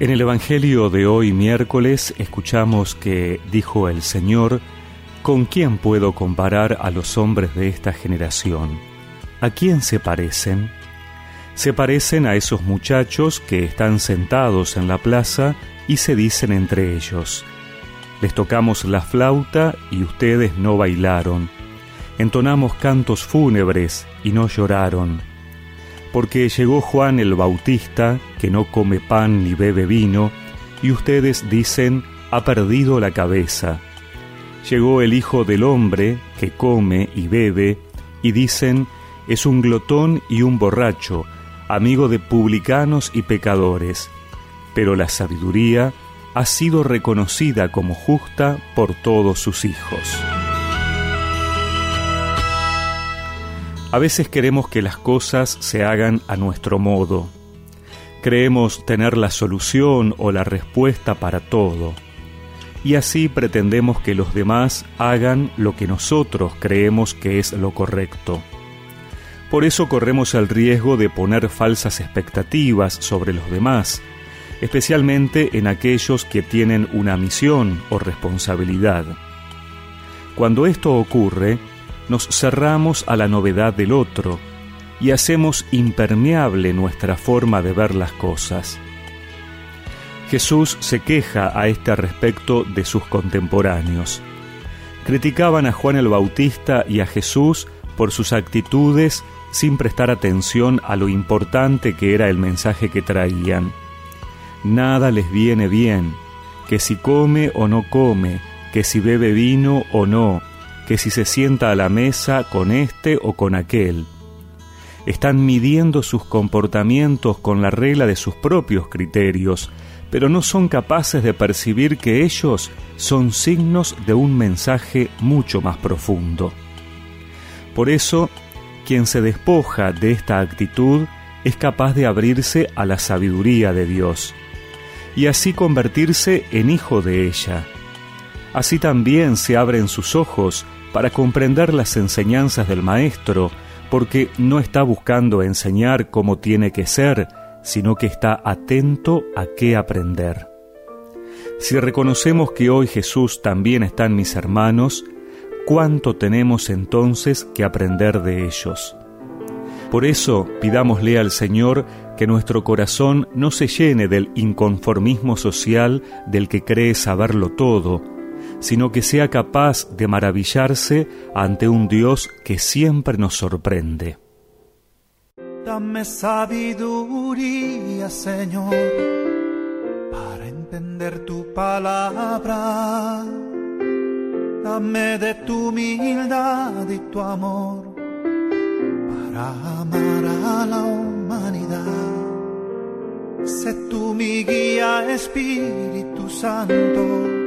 En el Evangelio de hoy miércoles escuchamos que dijo el Señor, ¿con quién puedo comparar a los hombres de esta generación? ¿A quién se parecen? Se parecen a esos muchachos que están sentados en la plaza y se dicen entre ellos, les tocamos la flauta y ustedes no bailaron, entonamos cantos fúnebres y no lloraron porque llegó Juan el Bautista, que no come pan ni bebe vino, y ustedes dicen, ha perdido la cabeza. Llegó el Hijo del Hombre, que come y bebe, y dicen, es un glotón y un borracho, amigo de publicanos y pecadores. Pero la sabiduría ha sido reconocida como justa por todos sus hijos. A veces queremos que las cosas se hagan a nuestro modo. Creemos tener la solución o la respuesta para todo. Y así pretendemos que los demás hagan lo que nosotros creemos que es lo correcto. Por eso corremos el riesgo de poner falsas expectativas sobre los demás, especialmente en aquellos que tienen una misión o responsabilidad. Cuando esto ocurre, nos cerramos a la novedad del otro y hacemos impermeable nuestra forma de ver las cosas. Jesús se queja a este respecto de sus contemporáneos. Criticaban a Juan el Bautista y a Jesús por sus actitudes sin prestar atención a lo importante que era el mensaje que traían. Nada les viene bien, que si come o no come, que si bebe vino o no, que si se sienta a la mesa con este o con aquel. Están midiendo sus comportamientos con la regla de sus propios criterios, pero no son capaces de percibir que ellos son signos de un mensaje mucho más profundo. Por eso, quien se despoja de esta actitud es capaz de abrirse a la sabiduría de Dios y así convertirse en hijo de ella. Así también se abren sus ojos para comprender las enseñanzas del Maestro, porque no está buscando enseñar cómo tiene que ser, sino que está atento a qué aprender. Si reconocemos que hoy Jesús también está en mis hermanos, ¿cuánto tenemos entonces que aprender de ellos? Por eso pidámosle al Señor que nuestro corazón no se llene del inconformismo social del que cree saberlo todo, sino que sea capaz de maravillarse ante un Dios que siempre nos sorprende. Dame sabiduría, Señor, para entender tu palabra. Dame de tu humildad y tu amor para amar a la humanidad. Sé tú mi guía, Espíritu Santo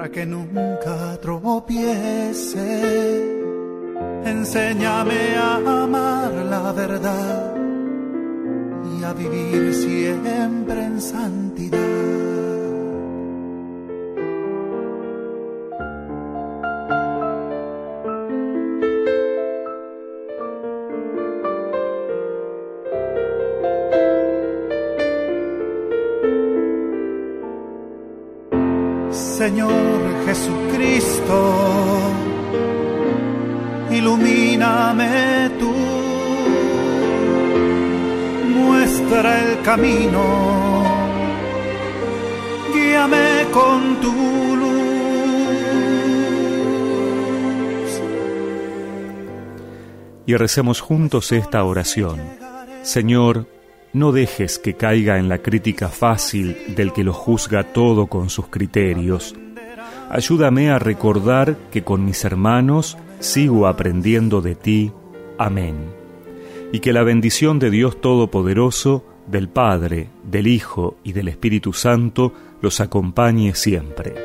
para que nunca tropiece. Enséñame a amar la verdad y a vivir siempre en santidad. Señor Jesucristo, ilumíname tú, muestra el camino, guíame con tu luz. Y recemos juntos esta oración. Señor, no dejes que caiga en la crítica fácil del que lo juzga todo con sus criterios. Ayúdame a recordar que con mis hermanos sigo aprendiendo de ti. Amén. Y que la bendición de Dios Todopoderoso, del Padre, del Hijo y del Espíritu Santo los acompañe siempre.